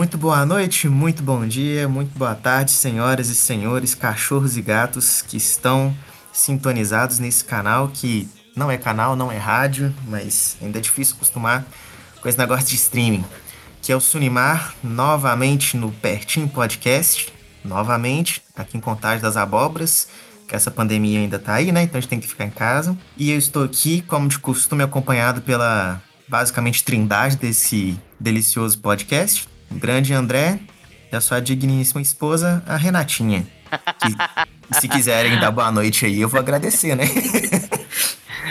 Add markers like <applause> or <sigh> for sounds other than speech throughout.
Muito boa noite, muito bom dia, muito boa tarde, senhoras e senhores, cachorros e gatos que estão sintonizados nesse canal que não é canal, não é rádio, mas ainda é difícil acostumar com esse negócio de streaming, que é o Sunimar, novamente no Pertinho Podcast, novamente aqui em Contagem das Abóboras, que essa pandemia ainda tá aí, né? Então a gente tem que ficar em casa. E eu estou aqui, como de costume, acompanhado pela basicamente trindade desse delicioso podcast, o grande André e a sua digníssima esposa, a Renatinha. Que, se quiserem dar boa noite aí, eu vou agradecer, né? <laughs>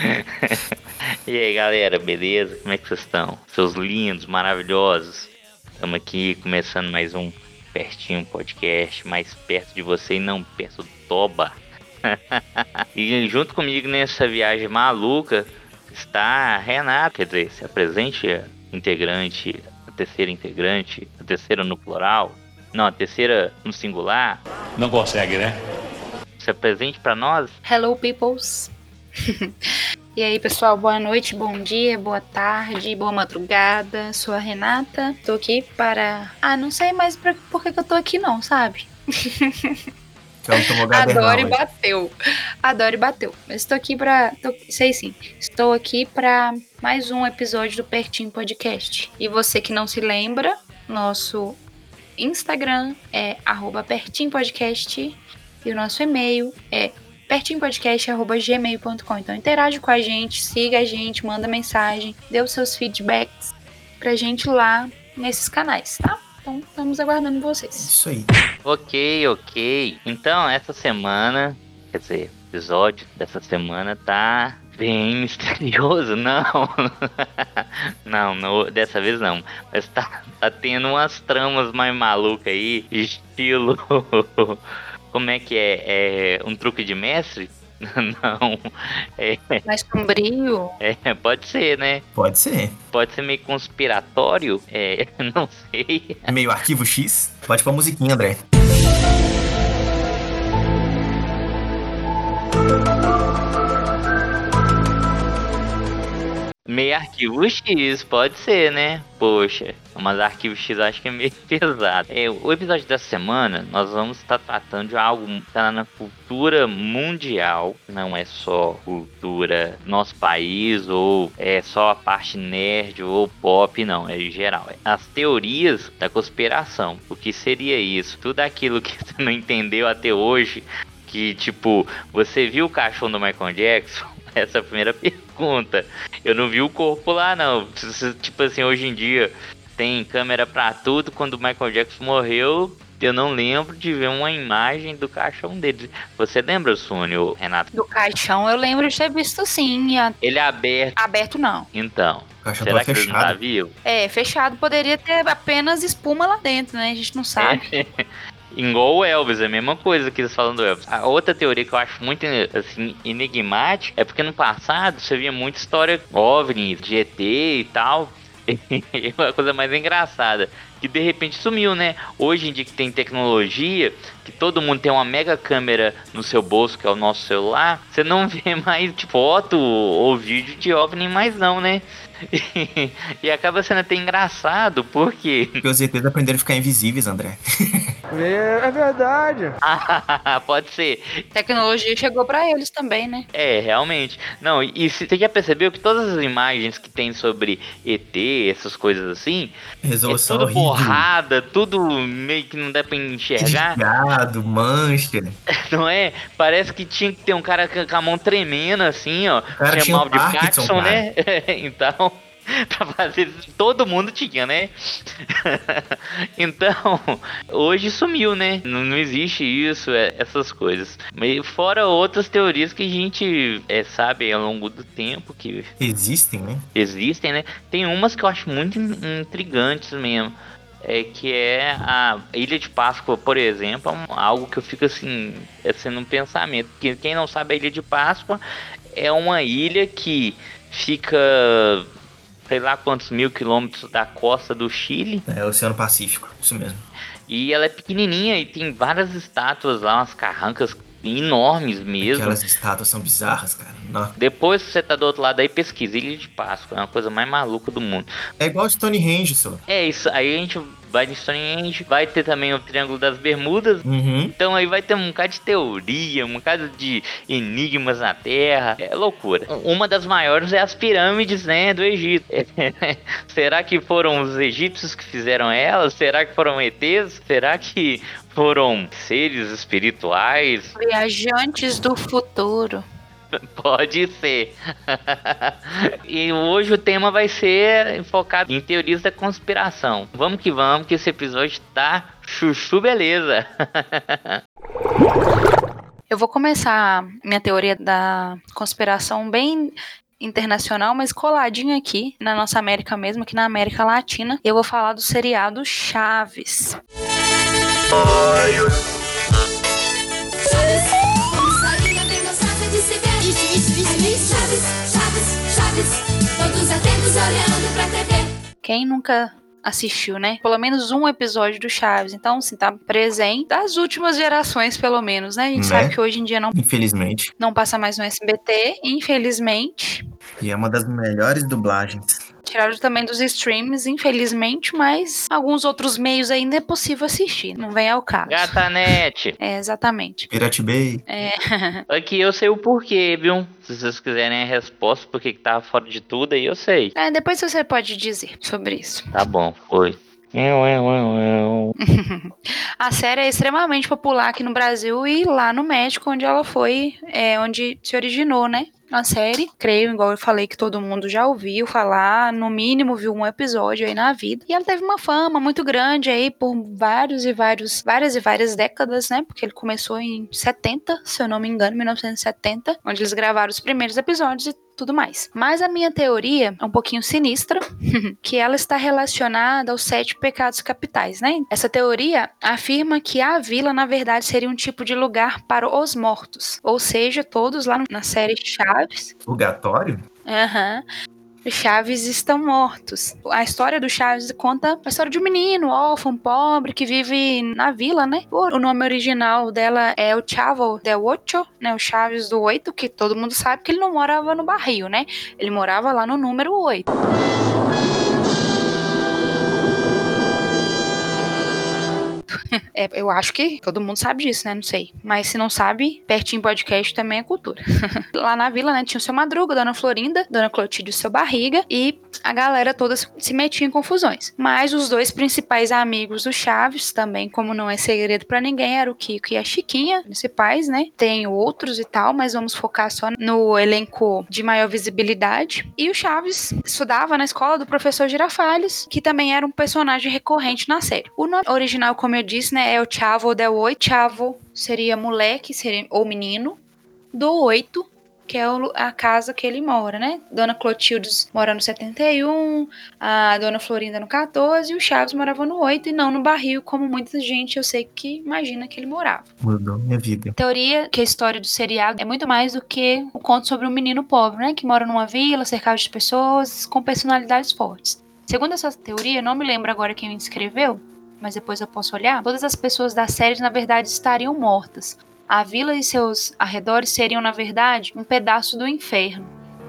<laughs> e aí, galera, beleza? Como é que vocês estão? Seus lindos, maravilhosos. Estamos aqui começando mais um Pertinho Podcast, mais perto de você e não perto do Toba. <laughs> e junto comigo nessa viagem maluca está a Renata, quer dizer, se apresente integrante terceira integrante, a terceira no plural, não, a terceira no singular. Não consegue, né? Se apresente para nós. Hello, peoples. <laughs> e aí, pessoal, boa noite, bom dia, boa tarde, boa madrugada. Sou a Renata. Tô aqui para. Ah, não sei mais pra... por que, eu tô aqui, não, sabe? <laughs> Adoro e bateu. Adoro e bateu. Mas estou aqui pra. Tô... Sei sim. Estou aqui pra mais um episódio do Pertinho Podcast. E você que não se lembra, nosso Instagram é Pertinho Podcast e o nosso e-mail é pertinhopodcast.gmail.com. Então interage com a gente, siga a gente, manda mensagem, dê os seus feedbacks pra gente lá nesses canais, tá? Então estamos aguardando vocês. Isso aí. Ok, ok. Então essa semana, quer dizer, o episódio dessa semana tá bem misterioso, <laughs> não. não, não, dessa vez não. Mas tá, tá tendo umas tramas mais malucas aí, estilo. Como é que é? É um truque de mestre? <laughs> não. É, Mais sombrio? É, pode ser, né? Pode ser. Pode ser meio conspiratório? É, <laughs> não sei. Meio arquivo X? Pode pôr musiquinha, André. Meio arquivo X, pode ser, né? Poxa, mas arquivo X acho que é meio <laughs> pesado. É, o episódio dessa semana, nós vamos estar tratando de algo que está na cultura mundial. Não é só cultura nosso país, ou é só a parte nerd ou pop, não, é em geral. É as teorias da conspiração. O que seria isso? Tudo aquilo que <laughs> você não entendeu até hoje, que tipo, você viu o cachorro do Michael Jackson? <laughs> Essa é a primeira pergunta. Eu não vi o corpo lá, não. Tipo assim, hoje em dia tem câmera pra tudo. Quando o Michael Jackson morreu, eu não lembro de ver uma imagem do caixão dele. Você lembra, Sônia, Renato? Do caixão eu lembro de ter visto sim. Ele é aberto. Aberto não. Então. Será que fechado. ele não tá vivo? É, fechado poderia ter apenas espuma lá dentro, né? A gente não sabe. É. <laughs> Igual o Elvis, é a mesma coisa que eles falam do Elvis. A outra teoria que eu acho muito assim, enigmática é porque no passado você via muita história OVNI, de ET e tal. <laughs> E uma coisa mais engraçada, que de repente sumiu, né? Hoje em dia que tem tecnologia, que todo mundo tem uma mega câmera no seu bolso, que é o nosso celular, você não <laughs> vê mais foto ou vídeo de OVNI mais não, né? E acaba sendo até engraçado, porque. Porque os ETs aprenderam a ficar invisíveis, André. é, é verdade. <laughs> Pode ser. Tecnologia chegou para eles também, né? É, realmente. Não, e você já percebeu que todas as imagens que tem sobre ET, essas coisas assim, Resolução é tudo horrível. borrada, tudo meio que não dá pra enxergar. Ligado, mancha. <laughs> Não é? Parece que tinha que ter um cara com a mão tremendo assim, ó. Tinha, tinha mal de Parkinson, né? <laughs> então <laughs> pra fazer. Todo mundo tinha, né? <laughs> então, hoje sumiu, né? Não, não existe isso, é, essas coisas. Fora outras teorias que a gente é, sabe ao longo do tempo que. Existem, né? Existem, né? Tem umas que eu acho muito intrigantes mesmo é que é a Ilha de Páscoa, por exemplo, é algo que eu fico assim, é sendo um pensamento. Que quem não sabe a Ilha de Páscoa é uma ilha que fica sei lá quantos mil quilômetros da costa do Chile. É o Oceano Pacífico, isso mesmo. E ela é pequenininha e tem várias estátuas lá, umas carrancas enormes mesmo. Aquelas estátuas são bizarras, cara. Não. Depois que você tá do outro lado aí, pesquisa Ilha de Páscoa. É uma coisa mais maluca do mundo. É igual Stonehenge, só. É isso. Aí a gente vai em Stonehenge. Vai ter também o Triângulo das Bermudas. Uhum. Então aí vai ter um bocado de teoria, um bocado de enigmas na Terra. É loucura. Uma das maiores é as pirâmides, né, do Egito. <laughs> Será que foram os egípcios que fizeram elas? Será que foram ETs? Será que foram seres espirituais? Viajantes do futuro. <laughs> Pode ser. <laughs> e hoje o tema vai ser focado em teorias da conspiração. Vamos que vamos, que esse episódio tá chuchu beleza. <laughs> Eu vou começar minha teoria da conspiração bem internacional, mas coladinho aqui na nossa América mesmo, aqui na América Latina. Eu vou falar do seriado Chaves. Vamos Quem nunca assistiu, né? Pelo menos um episódio do Chaves. Então, assim, tá presente das últimas gerações, pelo menos, né? A gente Né? sabe que hoje em dia não, Infelizmente. não passa mais no SBT, infelizmente. E é uma das melhores dublagens. Tiraram também dos streams, infelizmente, mas alguns outros meios ainda é possível assistir. Não vem ao caso. Gatanete. <laughs> É, exatamente. Pirate Bay. É, <laughs> Aqui eu sei o porquê, viu? Se vocês quiserem a resposta porque que tava fora de tudo, aí eu sei. é, depois você pode dizer sobre isso. Tá bom, foi. Eu, eu, eu. <laughs> A série é extremamente popular aqui no Brasil e lá no México, onde ela foi, é, onde se originou, né? A série, creio, igual eu falei que todo mundo já ouviu falar, no mínimo viu um episódio aí na vida. E ela teve uma fama muito grande aí por vários e vários, várias e várias décadas, né? Porque ele começou em 70, se eu não me engano, 1970, onde eles gravaram os primeiros episódios e tudo mais. Mas a minha teoria é um pouquinho sinistra, <laughs> que ela está relacionada aos sete pecados capitais, né? Essa teoria afirma que a vila, na verdade, seria um tipo de lugar para os mortos. Ou seja, todos lá na série Chaves. Purgatório? Aham. Os Chaves estão mortos. A história do Chaves conta a história de um menino órfão, pobre, que vive na vila, né? O nome original dela é o Chavo del Ocho, né? O Chaves do Oito, que todo mundo sabe que ele não morava no barril, né? Ele morava lá no número 8. <laughs> É, eu acho que todo mundo sabe disso, né? Não sei. Mas se não sabe, pertinho podcast também é cultura. <laughs> Lá na vila, né, tinha o seu Madruga, Dona Florinda, Dona Clotilde e o seu Barriga, e a galera toda se metia em confusões. Mas os dois principais amigos do Chaves, também, como não é segredo pra ninguém, era o Kiko e a Chiquinha, principais, né? Tem outros e tal, mas vamos focar só no elenco de maior visibilidade. E o Chaves estudava na escola do professor Girafales, que também era um personagem recorrente na série. O nome original, como eu disse, né, é o Chavo del Oito. Chavo seria moleque seria, ou menino. Do oito, que é o- a casa que ele mora, né? Dona Clotilde mora no 71, a Dona Florinda no 14 e o Chaves morava no 8 e não no barril, como muita gente eu sei que imagina que ele morava. Mudou minha vida. Teoria que a história do seriado é muito mais do que o conto sobre um menino pobre, né? Que mora numa vila, cercado de pessoas com personalidades fortes. Segundo essa teoria, eu não me lembro agora quem escreveu, mas depois eu posso olhar. Todas as pessoas da série, na verdade, estariam mortas. A vila e seus arredores seriam, na verdade, um pedaço do inferno.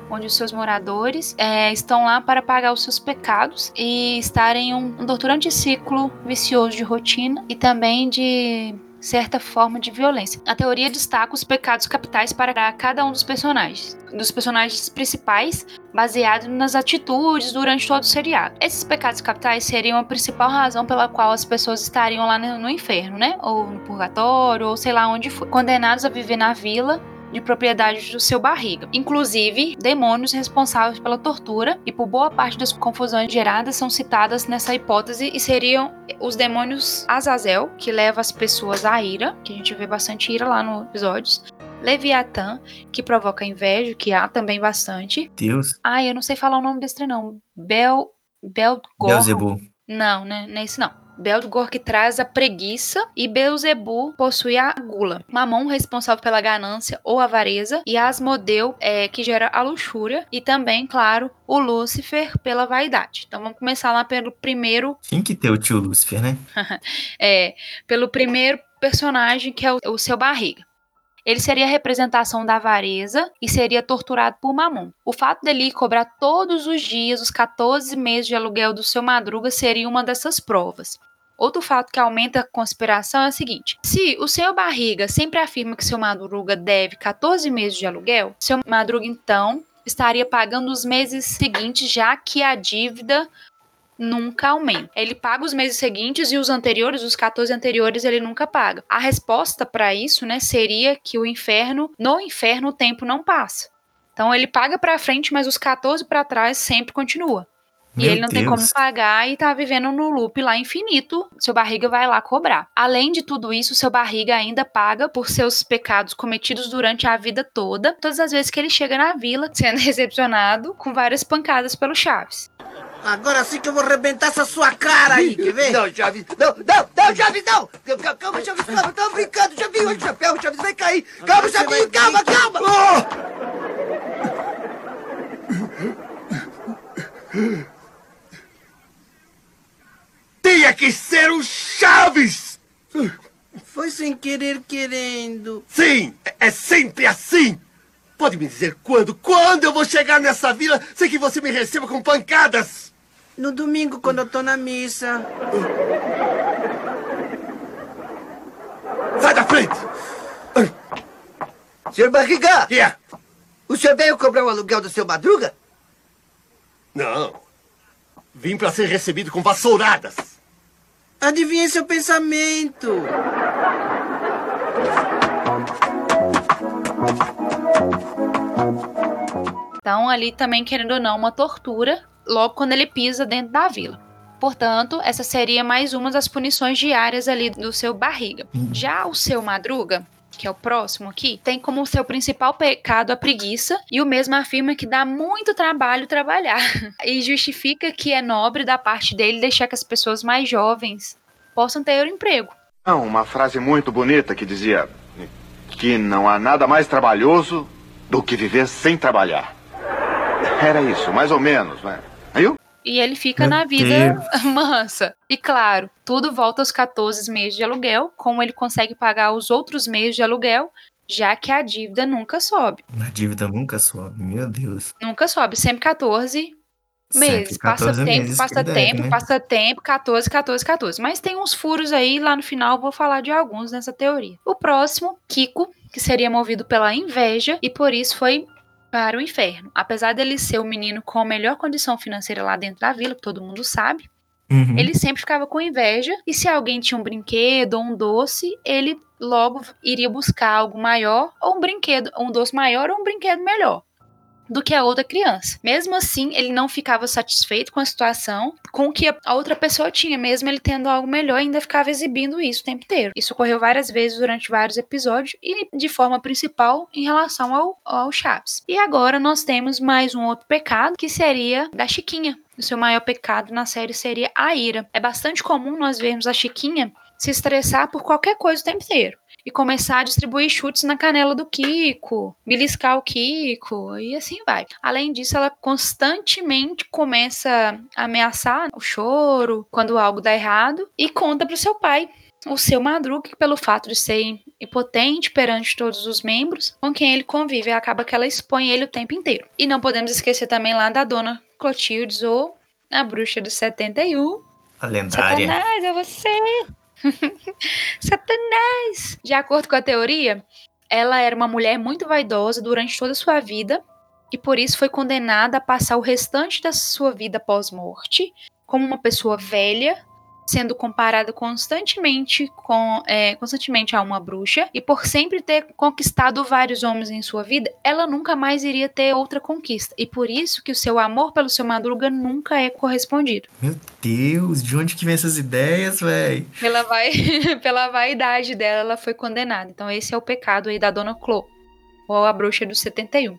Onde os seus moradores é, estão lá para pagar os seus pecados e estarem em um, um torturante ciclo vicioso de rotina e também de certa forma de violência. A teoria destaca os pecados capitais para cada um dos personagens, dos personagens principais, baseado nas atitudes durante todo o seriado. Esses pecados capitais seriam a principal razão pela qual as pessoas estariam lá no no inferno, né? Ou no purgatório, ou sei lá onde for, condenados a viver na vila de propriedade do seu barriga. Inclusive, demônios responsáveis pela tortura e por boa parte das confusões geradas são citadas nessa hipótese e seriam os demônios Azazel, que leva as pessoas à ira, que a gente vê bastante ira lá no episódios. Leviatã, que provoca inveja, que há também bastante. Deus. Ah, eu não sei falar o nome desse trem, não. Bel... Belgor. Não, né? Não é esse não. Belgor que traz a preguiça e Beuzebu possui a gula. Mamon responsável pela ganância ou avareza e Asmodeu é, que gera a luxúria e também, claro, o Lúcifer pela vaidade. Então vamos começar lá pelo primeiro, <laughs> Tinha que ter o tio Lúcifer, né? é, pelo primeiro personagem que é o, o seu barriga. Ele seria a representação da avareza e seria torturado por Mamon. O fato dele cobrar todos os dias os 14 meses de aluguel do seu madruga seria uma dessas provas. Outro fato que aumenta a conspiração é o seguinte: se o seu barriga sempre afirma que seu madruga deve 14 meses de aluguel, seu madruga então estaria pagando os meses seguintes, já que a dívida nunca aumenta. Ele paga os meses seguintes e os anteriores, os 14 anteriores, ele nunca paga. A resposta para isso, né, seria que o inferno, no inferno o tempo não passa. Então ele paga para frente, mas os 14 para trás sempre continua. E Meu ele não tem Deus. como pagar e tá vivendo no loop lá infinito. Seu barriga vai lá cobrar. Além de tudo isso, seu barriga ainda paga por seus pecados cometidos durante a vida toda, todas as vezes que ele chega na vila, <laughs> sendo recepcionado com várias pancadas pelo Chaves. Agora sim que eu vou arrebentar essa sua cara aí, quer ver? Não, Chaves, não, não, não, Chaves, não! Calma, Calma, Chaves, calma, tava brincando, Chaves, olha o chapéu, o Chaves vai cair! Calma, Você Chaves, vai calma, ver. calma! <laughs> Tinha que ser o Chaves! Foi sem querer querendo. Sim, é- é sempre assim! Pode me dizer quando, quando eu vou chegar nessa vila sem que você me receba com pancadas? No domingo, quando eu tô na missa. Sai da frente! Senhor Barriga, é? o senhor veio cobrar o aluguel do seu madruga? Não. Vim para ser recebido com vassouradas. Adivinhe seu pensamento. Então, ali também, querendo ou não, uma tortura logo quando ele pisa dentro da vila. Portanto, essa seria mais uma das punições diárias ali do seu barriga. Já o seu madruga, que é o próximo aqui, tem como seu principal pecado a preguiça e o mesmo afirma que dá muito trabalho trabalhar <laughs> e justifica que é nobre da parte dele deixar que as pessoas mais jovens possam ter um emprego. Não, uma frase muito bonita que dizia que não há nada mais trabalhoso do que viver sem trabalhar. Era isso, mais ou menos, né? Viu? E ele fica Meu na vida <laughs> mansa. E claro, tudo volta aos 14 meses de aluguel, como ele consegue pagar os outros meses de aluguel, já que a dívida nunca sobe. A dívida nunca sobe, meu Deus. Nunca sobe, sempre 14 meses. Sempre Passa 14 tempo, meses passa deve, tempo, né? passa tempo, 14, 14, 14. Mas tem uns furos aí, lá no final vou falar de alguns nessa teoria. O próximo, Kiko, que seria movido pela inveja e por isso foi para o inferno. Apesar dele ser o menino com a melhor condição financeira lá dentro da vila, que todo mundo sabe, Uhum. ele sempre ficava com inveja e se alguém tinha um brinquedo ou um doce, ele logo iria buscar algo maior ou um brinquedo, um doce maior ou um brinquedo melhor do que a outra criança. Mesmo assim, ele não ficava satisfeito com a situação, com o que a outra pessoa tinha, mesmo ele tendo algo melhor, ainda ficava exibindo isso o tempo inteiro. Isso ocorreu várias vezes durante vários episódios e de forma principal em relação ao, ao Chaves. E agora nós temos mais um outro pecado que seria da Chiquinha. O seu maior pecado na série seria a ira. É bastante comum nós vermos a Chiquinha se estressar por qualquer coisa o tempo inteiro e começar a distribuir chutes na canela do Kiko, beliscar o Kiko e assim vai. Além disso, ela constantemente começa a ameaçar o choro quando algo dá errado e conta pro seu pai. O seu Madruga, que pelo fato de ser impotente perante todos os membros com quem ele convive, acaba que ela expõe ele o tempo inteiro. E não podemos esquecer também lá da dona Clotildes ou a bruxa do 71, A lendária. Satanás, é você! <laughs> Satanás! De acordo com a teoria, ela era uma mulher muito vaidosa durante toda a sua vida e por isso foi condenada a passar o restante da sua vida pós-morte como uma pessoa velha, sendo comparada constantemente com é, constantemente a uma bruxa e por sempre ter conquistado vários homens em sua vida, ela nunca mais iria ter outra conquista e por isso que o seu amor pelo seu Madruga nunca é correspondido. Meu Deus, de onde que vem essas ideias, velho? Pela, vai... <laughs> Pela vaidade dela, ela foi condenada. Então, esse é o pecado aí da Dona Clo, ou a bruxa do 71.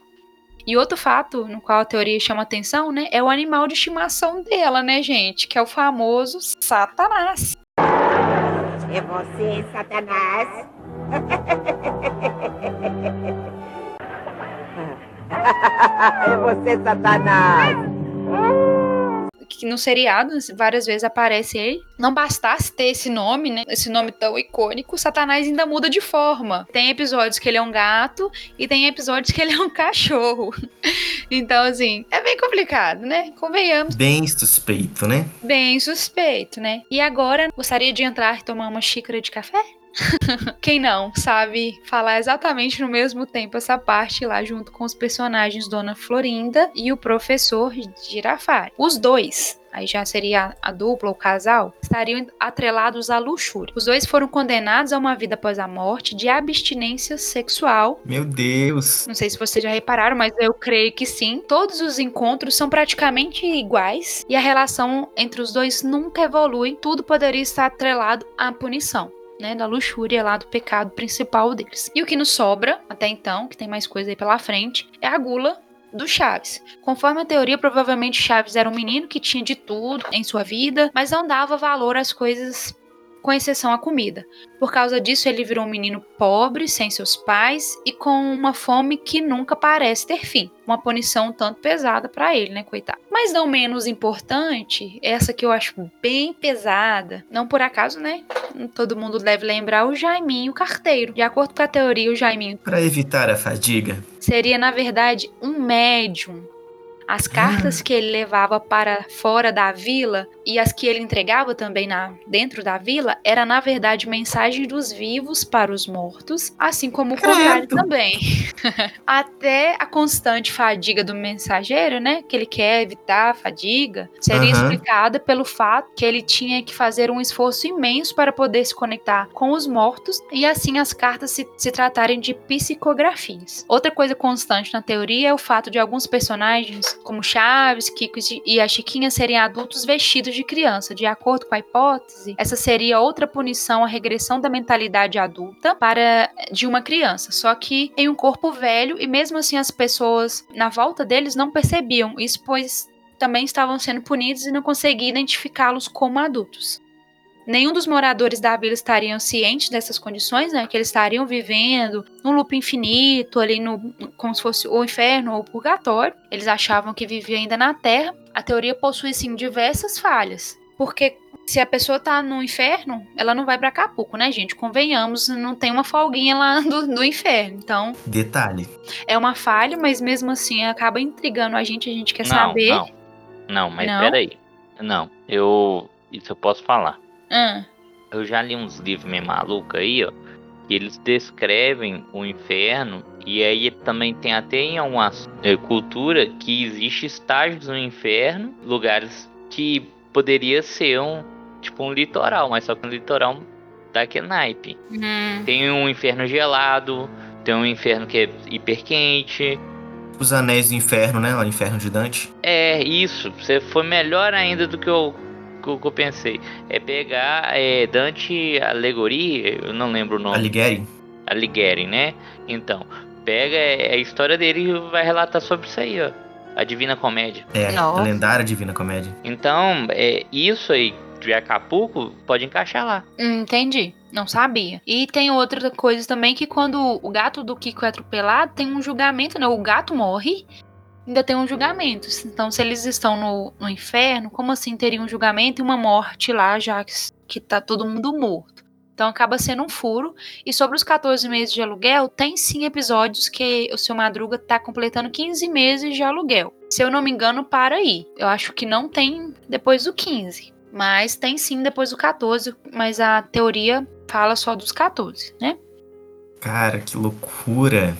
E outro fato no qual a teoria chama atenção, né, é o animal de estimação dela, né, gente? Que é o famoso Satanás. É você, Satanás? <laughs> é você, Satanás! Que no seriado várias vezes aparece ele. Não bastasse ter esse nome, né? Esse nome tão icônico, Satanás ainda muda de forma. Tem episódios que ele é um gato e tem episódios que ele é um <laughs> cachorro. Então, assim, é bem complicado, né? Convenhamos. Bem suspeito, né? Bem suspeito, né? E agora, gostaria de entrar e tomar uma xícara de café? Quem não sabe falar exatamente no mesmo tempo essa parte lá junto com os personagens Dona Florinda e o professor Girafari. Os dois aí já seria a dupla, o casal, estariam atrelados à luxúria. Os dois foram condenados a uma vida após a morte de abstinência sexual. Meu Deus! Não sei se vocês já repararam, mas eu creio que sim. Todos os encontros são praticamente iguais e a relação entre os dois nunca evolui. Tudo poderia estar atrelado à punição né, da luxúria lá do pecado principal deles. E o que nos sobra até então, que tem mais coisa aí pela frente, é a gula do Chaves. Conforme a teoria, provavelmente Chaves era um menino que tinha de tudo em sua vida, mas não dava valor às coisas com exceção à comida. Por causa disso, ele virou um menino pobre, sem seus pais e com uma fome que nunca parece ter fim. Uma punição tanto pesada para ele, né, coitado. Mas não menos importante, essa que eu acho bem pesada, não por acaso, né? Todo mundo deve lembrar o Jaiminho carteiro. De acordo com a teoria, o Jaiminho. Para evitar a fadiga. Seria, na verdade, um médium as cartas ah. que ele levava para fora da vila e as que ele entregava também na, dentro da vila era na verdade mensagem dos vivos para os mortos, assim como o contrário também. <laughs> Até a constante fadiga do mensageiro, né, que ele quer evitar a fadiga, seria uhum. explicada pelo fato que ele tinha que fazer um esforço imenso para poder se conectar com os mortos e assim as cartas se, se tratarem de psicografias. Outra coisa constante na teoria é o fato de alguns personagens, como Chaves, Kiko e a Chiquinha, serem adultos vestidos de criança. De acordo com a hipótese, essa seria outra punição, a regressão da mentalidade adulta para de uma criança, só que em um corpo velho e mesmo assim as pessoas na volta deles não percebiam isso, pois também estavam sendo punidos e não conseguiam identificá-los como adultos. Nenhum dos moradores da vila estariam cientes dessas condições, né? Que eles estariam vivendo num loop infinito, ali no, como se fosse o inferno ou o purgatório. Eles achavam que viviam ainda na Terra. A teoria possui, sim, diversas falhas. Porque se a pessoa tá no inferno, ela não vai para Acapulco, né, gente? Convenhamos, não tem uma folguinha lá <laughs> do, do inferno. Então. Detalhe. É uma falha, mas mesmo assim acaba intrigando a gente, a gente quer não, saber. Não, não, mas não? peraí. Não, eu. Isso eu posso falar. Ah. Eu já li uns livros meio malucos aí, ó. Que eles descrevem o inferno. E aí também tem até em alguma é, cultura que existe estágios no inferno, lugares que poderia ser um tipo um litoral, mas só que um litoral daquele naipe. Hum. Tem um inferno gelado, tem um inferno que é hiper quente. Os anéis do inferno, né? O inferno de Dante. É, isso. Você foi melhor ainda do que eu que, que eu pensei. É pegar é, Dante Alegori, eu não lembro o nome. Alighieri. Alighieri, né? Então, pega é, a história dele e vai relatar sobre isso aí, ó. A Divina Comédia. É, Nossa. a lendária Divina Comédia. Então, é, isso aí de Acapulco pode encaixar lá. Hum, entendi. Não sabia. E tem outra coisa também que quando o gato do Kiko é atropelado, tem um julgamento, né? O gato morre ainda tem um julgamento. Então, se eles estão no, no inferno, como assim teria um julgamento e uma morte lá, já que, que tá todo mundo morto? Então acaba sendo um furo. E sobre os 14 meses de aluguel, tem sim episódios que o seu Madruga tá completando 15 meses de aluguel. Se eu não me engano, para aí. Eu acho que não tem depois do 15. Mas tem sim depois do 14. Mas a teoria fala só dos 14, né? Cara, que loucura!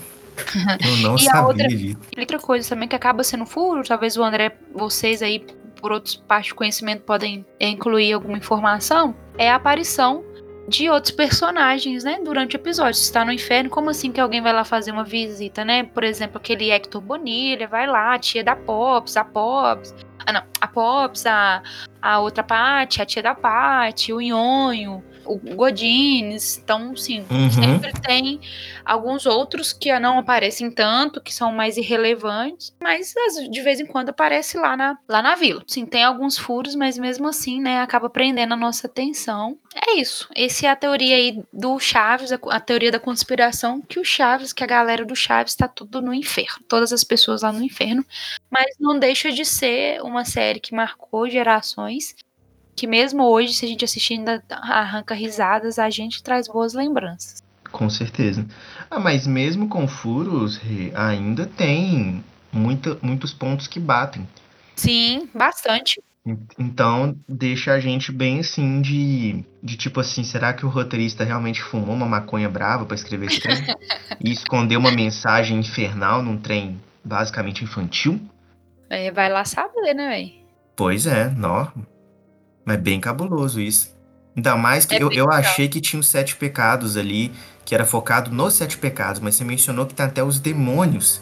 Eu <laughs> não e sabia a outra, disso. outra coisa também que acaba sendo furo, talvez o André, vocês aí, por outros partes de conhecimento, podem incluir alguma informação, é a aparição de outros personagens, né, durante o episódio. Se está no inferno, como assim que alguém vai lá fazer uma visita, né? Por exemplo, aquele Hector Bonilha vai lá, a tia da Pops, a Pops, ah não, a Pops, a, a outra parte, a tia da Paty, o Nhonho, o Godines. Então, sim, Uhum. sempre tem alguns outros que não aparecem tanto, que são mais irrelevantes, mas de vez em quando aparece lá na, lá na vila. Sim, tem alguns furos, mas mesmo assim, né, acaba prendendo a nossa atenção. É isso. Essa é a teoria aí do Chaves, a, a teoria da conspiração, que o Chaves, que a galera do Chaves tá tudo no inferno. Todas as pessoas lá no inferno. Mas não deixa de ser uma série que marcou gerações. Que mesmo hoje, se a gente assistir ainda arranca risadas, a gente traz boas lembranças. Com certeza. Ah, mas mesmo com furos, ainda tem muita, muitos pontos que batem. Sim, bastante. En- Então, deixa a gente bem assim de, de tipo assim, será que o roteirista realmente fumou uma maconha brava pra escrever esse trem? <laughs> e escondeu uma mensagem infernal num trem basicamente infantil? É, vai lá saber, né, véi? Pois é, nó. Mas bem cabuloso isso. Ainda mais que É eu, eu achei que tinha os sete pecados ali, que era focado nos sete pecados, mas você mencionou que tem até os demônios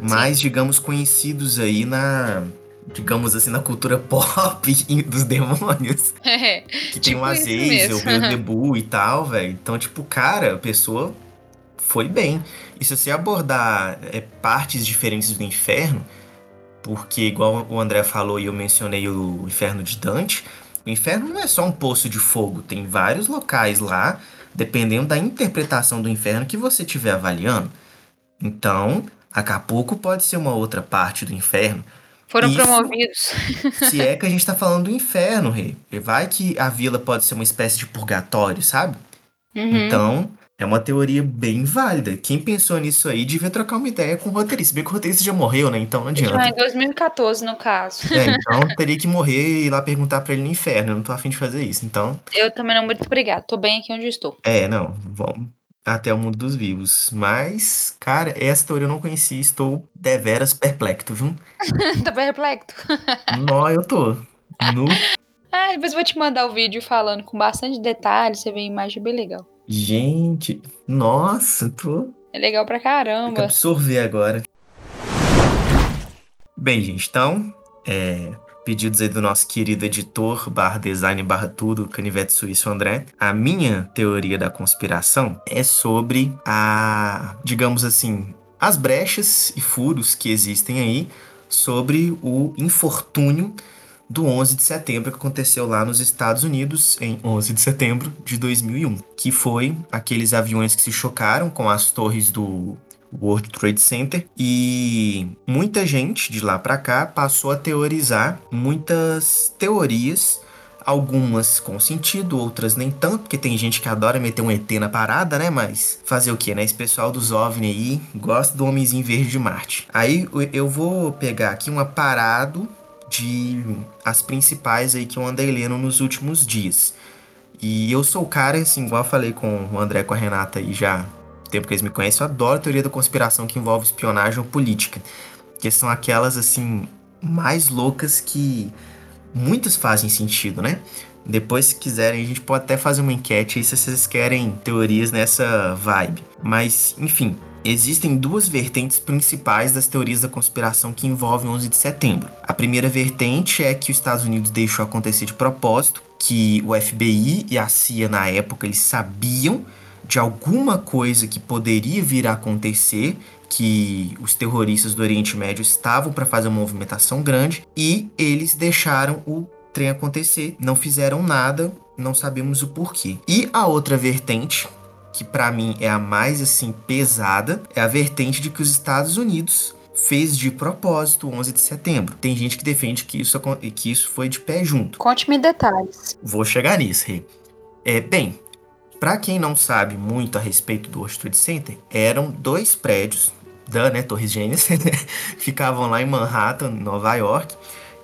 mais, digamos, conhecidos aí na, digamos assim, na cultura <laughs> pop dos demônios. <laughs> É, Que tem Tipo o Azazel, o. Beelzebub <laughs> e tal, velho. Então, tipo, cara, a pessoa foi bem. E se você abordar é, partes diferentes do inferno, porque igual o André falou e eu mencionei o inferno de Dante, o inferno não é só um poço de fogo, tem vários locais lá, dependendo da interpretação do inferno que você estiver avaliando. Então, Acapulco pode ser uma outra parte do inferno. Foram Isso- promovidos. <laughs> Se é que a gente tá falando do inferno, rei. Vai que a vila pode ser uma espécie de purgatório, sabe? Uhum. Então, é uma teoria bem válida. Quem pensou nisso aí devia trocar uma ideia com o roteirista. Bem que o roteirista já morreu, né? Então não adianta. em 2014, no caso. É, então teria que morrer e ir lá perguntar pra ele no inferno. Eu não tô afim de fazer isso. Então, Eu também não, muito obrigada. Tô bem aqui onde estou. é, não. Vamos até o mundo dos vivos. Mas, cara, essa teoria eu não conhecia. Estou deveras perplexo, viu? <laughs> tá perplexo. Nó, eu tô. <laughs> No... Ah, depois eu vou te mandar o vídeo falando com bastante detalhes. Você vê a imagem bem legal. Gente, nossa, tô É legal pra caramba. absorver agora. Bem, gente, então, é, pedidos aí do nosso querido editor, barra design, barra tudo, Canivete Suíço André. A minha teoria da conspiração é sobre a, digamos assim, as brechas e furos que existem aí sobre o infortúnio do 11 de setembro que aconteceu lá nos Estados Unidos em 11 de setembro de 2001, que foi aqueles aviões que se chocaram com as torres do World Trade Center e muita gente de lá pra cá passou a teorizar muitas teorias Algumas com sentido, outras nem tanto, porque tem gente que adora meter um ET na parada, né? Mas fazer o que, né? Esse pessoal dos OVNI aí gosta do homenzinho verde de Marte. Aí eu vou pegar aqui um aparado de as principais aí que eu andei lendo nos últimos dias. E eu sou o cara, assim, igual eu falei com o André com a Renata aí já, tempo que eles me conhecem, eu adoro teoria da conspiração que envolve espionagem ou política. Que são aquelas, assim, mais loucas que muitas fazem sentido, né? Depois, se quiserem, a gente pode até fazer uma enquete aí se vocês querem teorias nessa vibe. Mas, enfim, existem duas vertentes principais das teorias da conspiração que envolvem 11 de setembro. A primeira vertente é que os Estados Unidos deixou acontecer de propósito, que o FBI e a CIA na época eles sabiam de alguma coisa que poderia vir a acontecer, que os terroristas do Oriente Médio estavam para fazer uma movimentação grande e eles deixaram o trem acontecer, não fizeram nada, não sabemos o porquê. E a outra vertente, que para mim é a mais assim pesada, é a vertente de que os Estados Unidos fez de propósito o 11 de setembro. Tem gente que defende que isso, que isso foi de pé junto. Conte-me detalhes. Vou chegar nisso, Rê. É, bem, para quem não sabe muito a respeito do World Trade Center, eram dois prédios da né, Torres Gêmeas, <laughs> ficavam lá em Manhattan, Nova York,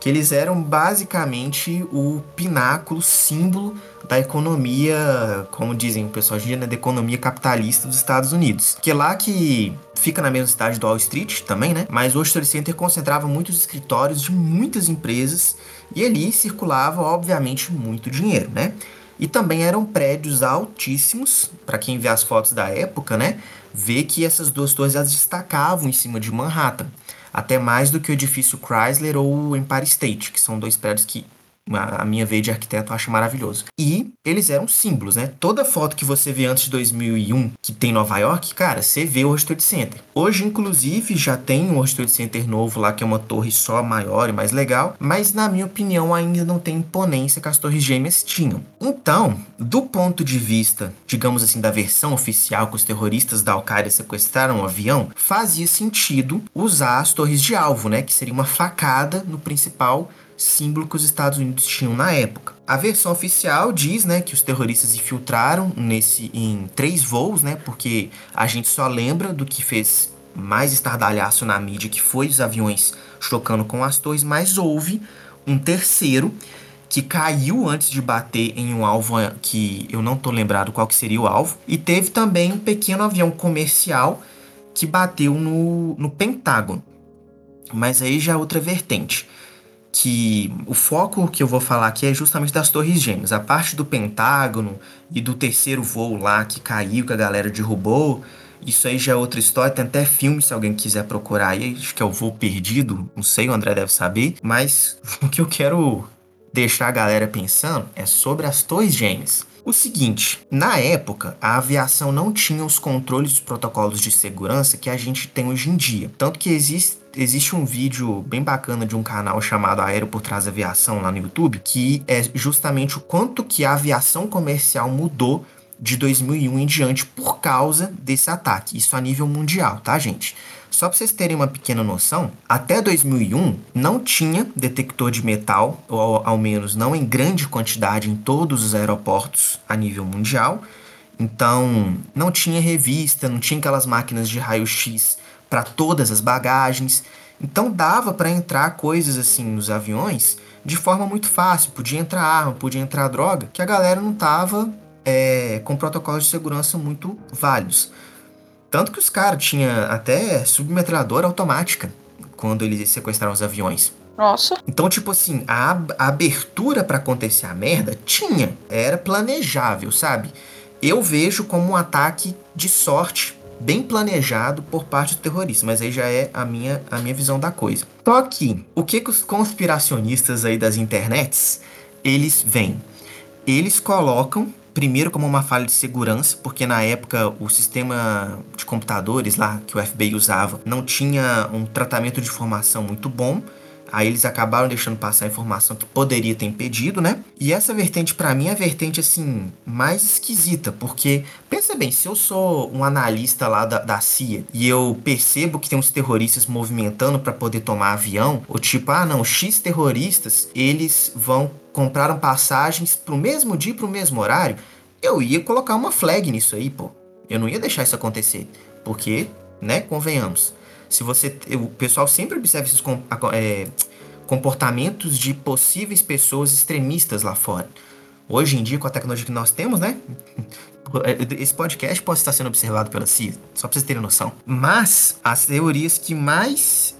que eles eram basicamente o pináculo, símbolo da economia, como dizem o pessoal hoje né, da economia capitalista dos Estados Unidos. Que é lá que fica na mesma cidade do Wall Street também, né? Mas o World Trade Center concentrava muitos escritórios de muitas empresas e ali circulava, obviamente, muito dinheiro, né? E também eram prédios altíssimos, para quem vê as fotos da época, né? Vê que essas duas torres elas destacavam em cima de Manhattan, até mais do que o edifício Chrysler ou o Empire State, que são dois prédios que A minha veia de arquiteto acha maravilhoso. E eles eram símbolos, né? Toda foto que você vê antes de 2001 que tem Nova York, cara, você vê o World Trade Center. Hoje, inclusive, já tem um World Trade Center novo lá, que é uma torre só maior e mais legal, mas na minha opinião ainda não tem imponência que as torres gêmeas tinham. Então, do ponto de vista, digamos assim, da versão oficial que os terroristas da Al-Qaeda sequestraram o um avião, fazia sentido usar as torres de alvo, né? Que seria uma facada no principal símbolo que os Estados Unidos tinham na época. A versão oficial diz, né, que os terroristas infiltraram nesse em três voos, né, porque a gente só lembra do que fez mais estardalhaço na mídia, que foi os aviões chocando com as torres, mas houve um terceiro que caiu antes de bater em um alvo que eu não tô lembrado qual que seria o alvo, e teve também um pequeno avião comercial que bateu no, no Pentágono. Mas aí já é outra vertente que o foco que eu vou falar aqui é justamente das Torres Gêmeas. A parte do Pentágono e do terceiro voo lá que caiu, que a galera derrubou. Isso aí já é outra história. Tem até filme, se alguém quiser procurar aí. Acho que é o Voo Perdido. Não sei, o André deve saber. Mas <laughs> o que eu quero deixar a galera pensando é sobre as Torres Gêmeas. O seguinte, na época, a aviação não tinha os controles dos protocolos de segurança que a gente tem hoje em dia. Tanto que existe existe um vídeo bem bacana de um canal chamado Aéreo por Trás da Aviação lá no YouTube, que é justamente o quanto que a aviação comercial mudou de 2001 em diante por causa desse ataque. Isso a nível mundial, tá, gente? Só para vocês terem uma pequena noção, até 2001 não tinha detector de metal, ou ao menos não em grande quantidade em todos os aeroportos a nível mundial. Então, não tinha revista, não tinha aquelas máquinas de raio-x para todas as bagagens. Então dava para entrar coisas assim nos aviões de forma muito fácil. Podia entrar arma, podia entrar droga, que a galera não tava é, com protocolos de segurança muito válidos. Tanto que os caras tinham até submetralhadora automática quando eles sequestraram os aviões. Nossa. Então, tipo assim, a, a abertura para acontecer a merda tinha, era planejável, sabe? Eu vejo como um ataque de sorte bem planejado por parte do terrorista, mas aí já é a minha, a minha visão da coisa. Só que, o que, que os conspiracionistas aí das internets, eles vêm? Eles colocam primeiro como uma falha de segurança, porque na época o sistema de computadores lá que o FBI usava não tinha um tratamento de informação muito bom. Aí eles acabaram deixando passar a informação que poderia ter impedido, né? E essa vertente, para mim, é a vertente, assim, mais esquisita, porque, pensa bem, se eu sou um analista lá da, da CIA e eu percebo que tem uns terroristas movimentando para poder tomar avião, ou tipo, ah, não, X terroristas, eles vão compraram passagens pro mesmo dia e pro mesmo horário, eu ia colocar uma flag nisso aí, pô. Eu não ia deixar isso acontecer, porque, né, convenhamos se você. O pessoal sempre observa esses é, comportamentos de possíveis pessoas extremistas lá fora. Hoje em dia, com a tecnologia que nós temos, né? <laughs> Esse podcast pode estar sendo observado pela CIA, só pra vocês terem noção. Mas as teorias que mais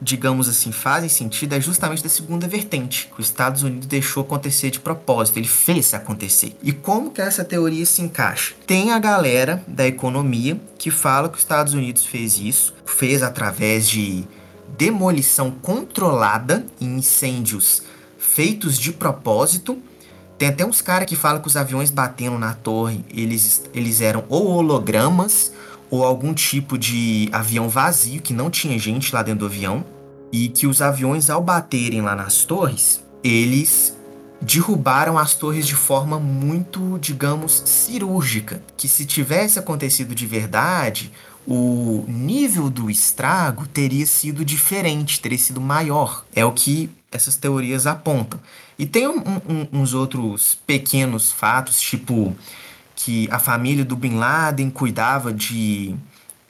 digamos assim, fazem sentido é justamente da segunda vertente, que os Estados Unidos deixou acontecer de propósito, ele fez acontecer. E como que essa teoria se encaixa? Tem a galera da economia que fala que os Estados Unidos fez isso, fez através de demolição controlada em incêndios feitos de propósito. Tem até uns caras que falam que os aviões batendo na torre, eles, eles eram ou hologramas ou algum tipo de avião vazio que não tinha gente lá dentro do avião e que os aviões, ao baterem lá nas torres, eles derrubaram as torres de forma muito, digamos, cirúrgica. Que se tivesse acontecido de verdade, o nível do estrago teria sido diferente, teria sido maior. É o que essas teorias apontam. E tem um, um, uns outros pequenos fatos, tipo que a família do Bin Laden cuidava de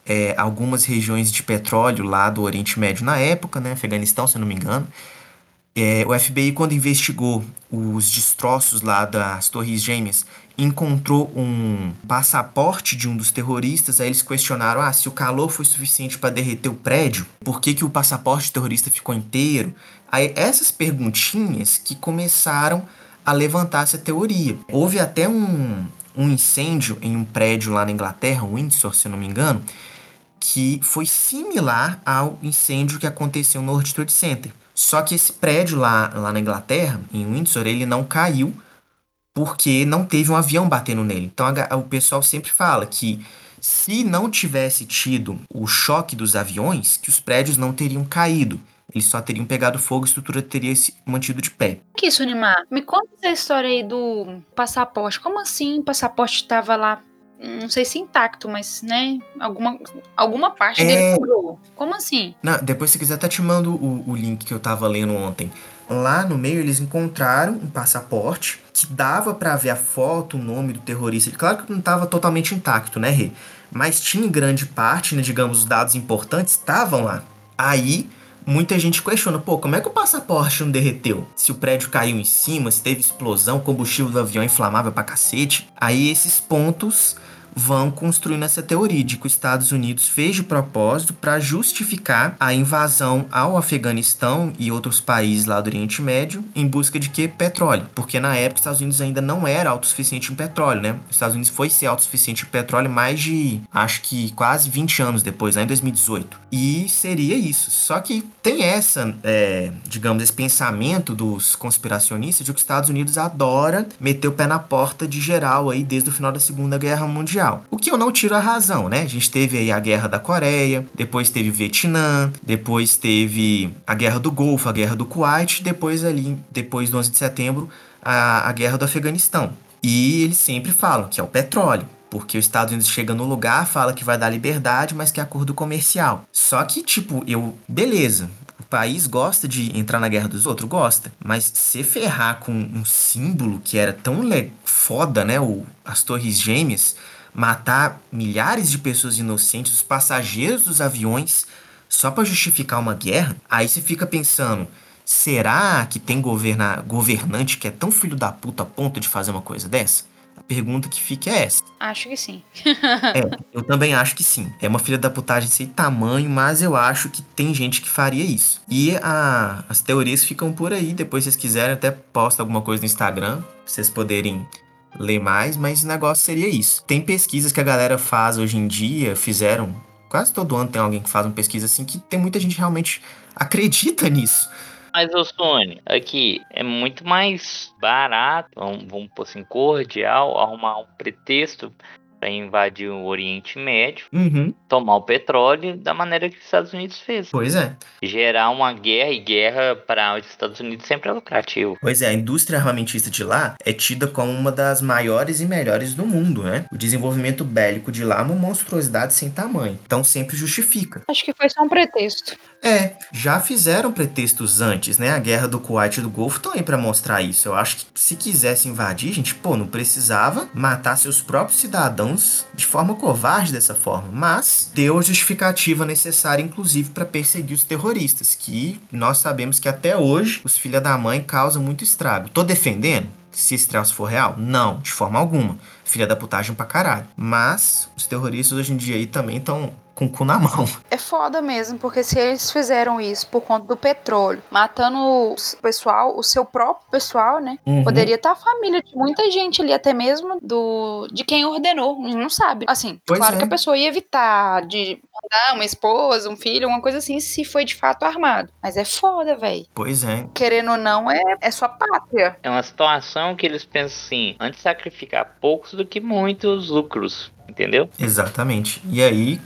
é, algumas regiões de petróleo lá do Oriente Médio na época, né, Afeganistão, se não me engano. É, o FBI, quando investigou os destroços lá das Torres Gêmeas, encontrou um passaporte de um dos terroristas. Aí eles questionaram: ah, se o calor foi suficiente para derreter o prédio, por que, que o passaporte terrorista ficou inteiro? Aí essas perguntinhas que começaram a levantar essa teoria. Houve até um, um incêndio em um prédio lá na Inglaterra, Windsor, se não me engano, que foi similar ao incêndio que aconteceu no World Trade Center. Só que esse prédio lá, lá na Inglaterra, em Windsor, ele não caiu porque não teve um avião batendo nele. Então a, o pessoal sempre fala que se não tivesse tido o choque dos aviões, que os prédios não teriam caído. Eles só teriam pegado fogo e a estrutura teria se mantido de pé. Que isso, Animar? Me conta essa história aí do passaporte. Como assim o passaporte estava lá? Não sei se intacto, mas, né? Alguma, alguma parte É. dele furou. Como assim? Não, depois, se quiser, até te mando o, o link que eu tava lendo ontem. Lá no meio, eles encontraram um passaporte que dava pra ver a foto, o nome do terrorista. Claro que não tava totalmente intacto, né, Rê? Mas tinha em grande parte, né, digamos, os dados importantes estavam lá. Aí, muita gente questiona, pô, como é que o passaporte não derreteu? Se o prédio caiu em cima, se teve explosão, combustível do avião inflamável pra cacete. Aí esses pontos vão construindo essa teoria de que os Estados Unidos fez de propósito para justificar a invasão ao Afeganistão e outros países lá do Oriente Médio em busca de que? Petróleo. Porque na época os Estados Unidos ainda não era autossuficiente em petróleo, né? Os Estados Unidos foi ser autossuficiente em petróleo mais de, acho que quase 20 anos depois, lá em 2018. E seria isso. Só que tem essa, é, digamos, esse pensamento dos conspiracionistas de que os Estados Unidos adora meter o pé na porta de geral aí desde o final da Segunda Guerra Mundial. O que eu não tiro a razão, né? A gente teve aí a Guerra da Coreia, depois teve Vietnã, depois teve a Guerra do Golfo, a Guerra do Kuwait, depois ali, depois do 11 de setembro, a, a Guerra do Afeganistão. E eles sempre falam que é o petróleo. Porque os Estados Unidos chega no lugar, fala que vai dar liberdade, mas que é acordo comercial. Só que, tipo, eu. Beleza. O país gosta de entrar na guerra dos outros? Gosta. Mas se ferrar com um símbolo que era tão le- foda, né? O, as Torres Gêmeas, matar milhares de pessoas inocentes, os passageiros dos aviões, só pra justificar uma guerra, aí você fica pensando. Será que tem governa governante que é tão filho da puta a ponto de fazer uma coisa dessa? A pergunta que fica é essa. Acho que sim. É, eu também acho que sim. É uma filha da putagem sem tamanho, mas eu acho que tem gente que faria isso. E a- as teorias ficam por aí. Depois, se vocês quiserem, até posta alguma coisa no Instagram, pra vocês poderem ler mais, mas o negócio seria isso. Tem pesquisas que a galera faz hoje em dia, fizeram. Quase todo ano tem alguém que faz uma pesquisa assim, que tem muita gente realmente acredita nisso. Mas, ô Sony, aqui é muito mais barato, vamos, vamos pôr assim, cordial, arrumar um pretexto para invadir o Oriente Médio, Uhum. tomar o petróleo da maneira que os Estados Unidos fez. Pois é. Gerar uma guerra, e guerra para os Estados Unidos sempre é lucrativo. Pois é, a indústria armamentista de lá é tida como uma das maiores e melhores do mundo, né? O desenvolvimento bélico de lá é uma monstruosidade sem tamanho. Então sempre justifica. Acho que foi só um pretexto. É, já fizeram pretextos antes, né? A guerra do Kuwait e do Golfo também pra mostrar isso. Eu acho que se quisesse invadir, gente, pô, não precisava matar seus próprios cidadãos de forma covarde dessa forma, mas deu a justificativa necessária, inclusive, pra perseguir os terroristas, que nós sabemos que até hoje os filha da mãe causam muito estrago. Tô defendendo? Se esse traço for real? Não, de forma alguma. Filha da putagem pra caralho. Mas os terroristas hoje em dia aí também estão com o cu na mão. É foda mesmo, porque se eles fizeram isso por conta do petróleo, matando o pessoal, o seu próprio pessoal, né? Uhum. Poderia estar a família de muita gente ali, até mesmo do de quem ordenou, a gente não sabe. Assim, Pois claro é. que a pessoa ia evitar de mandar uma esposa, um filho, alguma coisa assim, se foi de fato armado. Mas é foda, velho. Pois é. Querendo ou não, é, é sua pátria. É uma situação que eles pensam assim, antes de sacrificar poucos do que muitos lucros, entendeu? Exatamente. E aí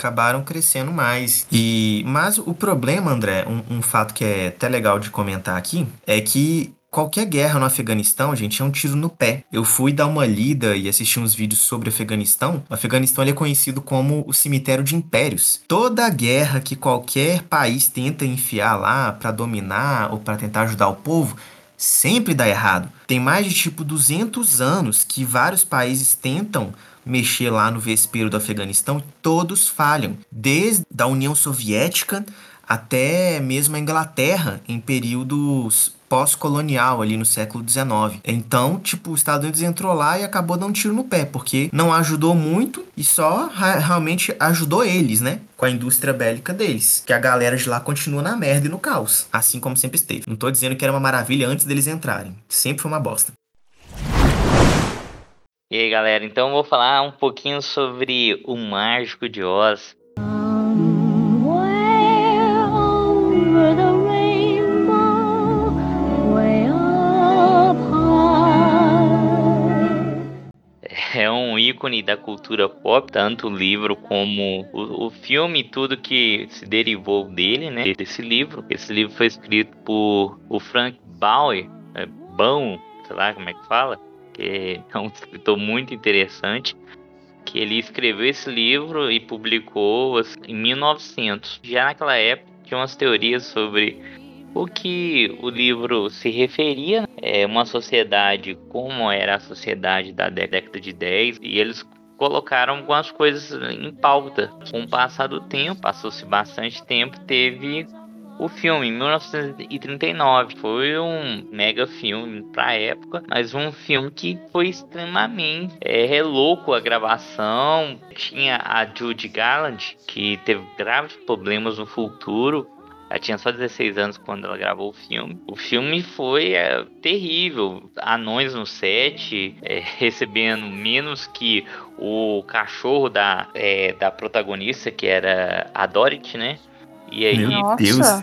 acabaram crescendo mais. E mas o problema, André, um, um fato que é até legal de comentar aqui, é que qualquer guerra no Afeganistão, gente, é um tiro no pé. Eu fui dar uma lida e assistir uns vídeos sobre o Afeganistão. O Afeganistão é conhecido como o cemitério de impérios. Toda guerra que qualquer país tenta enfiar lá para dominar ou para tentar ajudar o povo sempre dá errado. Tem mais de tipo 200 anos que vários países tentam mexer lá no vespeiro do Afeganistão todos falham. Desde a União Soviética até mesmo a Inglaterra em períodos pós-colonial ali no século XIX. Então, tipo, os Estados Unidos entrou lá e acabou dando um tiro no pé, porque não ajudou muito e só realmente ajudou eles, né? Com a indústria bélica deles. Que a galera de lá continua na merda e no caos, assim como sempre esteve. Não tô dizendo que era uma maravilha antes deles entrarem. Sempre foi uma bosta. E aí, galera, então eu vou falar um pouquinho sobre o Mágico de Oz. É um ícone da cultura pop, tanto o livro como o, o filme e tudo que se derivou dele, né? Desse livro. Esse livro foi escrito por o Frank Bauer, é, Baum, sei lá como é que fala que é um escritor muito interessante que ele escreveu esse livro e publicou assim, em 1900. Já naquela época tinha umas teorias sobre o que o livro se referia, é uma sociedade como era a sociedade da década de 10, e eles colocaram algumas coisas em pauta. Com o passar do tempo, passou-se bastante tempo, teve o filme, em 1939, foi um mega filme pra época, mas um filme que foi extremamente é, louco a gravação. Tinha a Judy Garland, que teve graves problemas no futuro, ela tinha só 16 anos quando ela gravou o filme. O filme foi é, terrível. Anões no set, é, <laughs> recebendo menos que o cachorro da, é, da protagonista, que era a Dorothy, né? E aí, Meu Deus.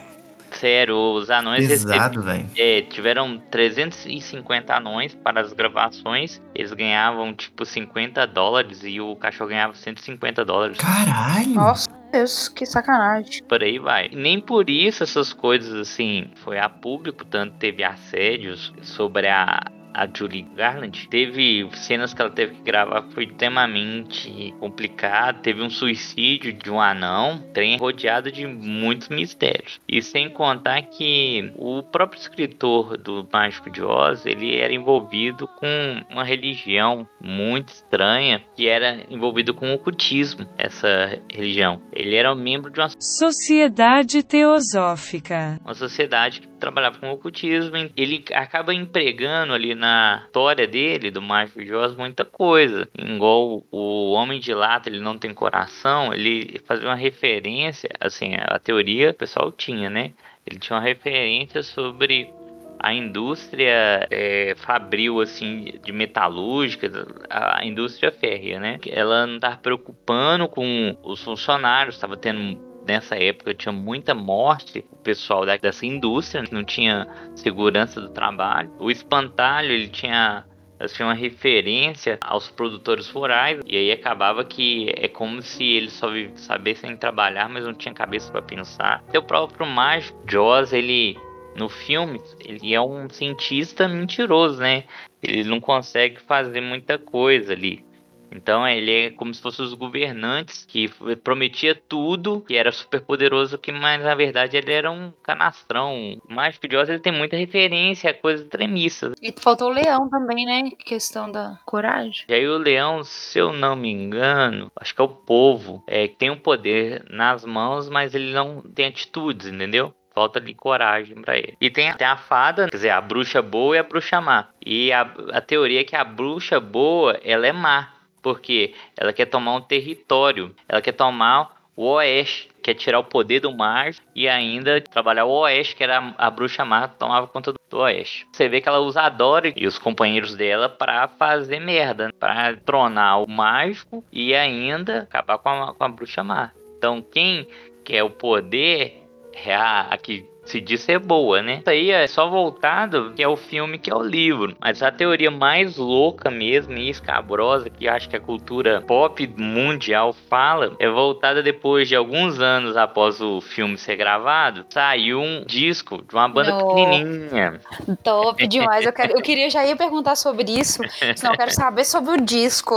Sério, os anões Pesado, receberam- é, tiveram 350 anões para as gravações. Eles ganhavam tipo 50 dólares e o cachorro ganhava 150 dólares. Caralho! Nossa, Deus, que sacanagem. Por aí vai. Nem por isso essas coisas assim foi a público, tanto teve assédios sobre a a Julie Garland teve cenas que ela teve que gravar que foi extremamente complicado. Teve um suicídio de um anão, trem rodeado de muitos mistérios. E sem contar que o próprio escritor do Mágico de Oz, ele era envolvido com uma religião muito estranha, que era envolvido com o ocultismo, essa religião. Ele era um membro de uma Sociedade Teosófica. uma sociedade que trabalhava com ocultismo. Ele acaba empregando ali na história dele, do Mágico de muita coisa. Igual o Homem de Lata, ele não tem coração, ele fazia uma referência, assim, a teoria o pessoal tinha, né? Ele tinha uma referência sobre a indústria é, fabril assim de metalúrgica, a indústria férrea, né? Ela não estava preocupando com os funcionários, estava tendo nessa época tinha muita morte, o pessoal da- dessa indústria não tinha segurança do trabalho. O espantalho ele tinha assim, uma referência aos produtores rurais e aí acabava que é como se eles só sabessem trabalhar, mas não tinha cabeça para pensar. O próprio mágico Jaws, ele no filme, ele é um cientista mentiroso, né? Ele não consegue fazer muita coisa ali. Então ele é como se fossem os governantes que prometia tudo, que era super poderoso, que mas na verdade ele era um canastrão. O Mágico de Oz ele tem muita referência a coisas extremistas. E faltou o leão também, né? Questão da coragem. E aí o leão, se eu não me engano, acho que é o povo, é, que tem o poder nas mãos, mas ele não tem atitudes, entendeu? Falta de coragem pra ele. E tem, tem a fada, quer dizer, a bruxa boa e a bruxa má. E a, a teoria é que a bruxa boa, ela é má. Porque ela quer tomar um território. Ela quer tomar o oeste. Quer tirar o poder do mar e ainda trabalhar o oeste, que era a, bruxa má tomava conta do, oeste. Você vê que ela usa a Dory e os companheiros dela pra fazer merda. Pra tronar o mágico e ainda acabar com a, com a bruxa má. Então quem quer o poder é a, a que se diz ser boa, né? Isso aí é só voltado que é o filme que é o livro. Mas a teoria mais louca mesmo e escabrosa que acho que a cultura pop mundial fala é voltada depois de alguns anos após o filme ser gravado. Saiu um disco de uma banda No. pequenininha. Top demais. Eu, quero, eu queria já ia perguntar sobre isso. Senão eu quero <laughs> saber sobre o disco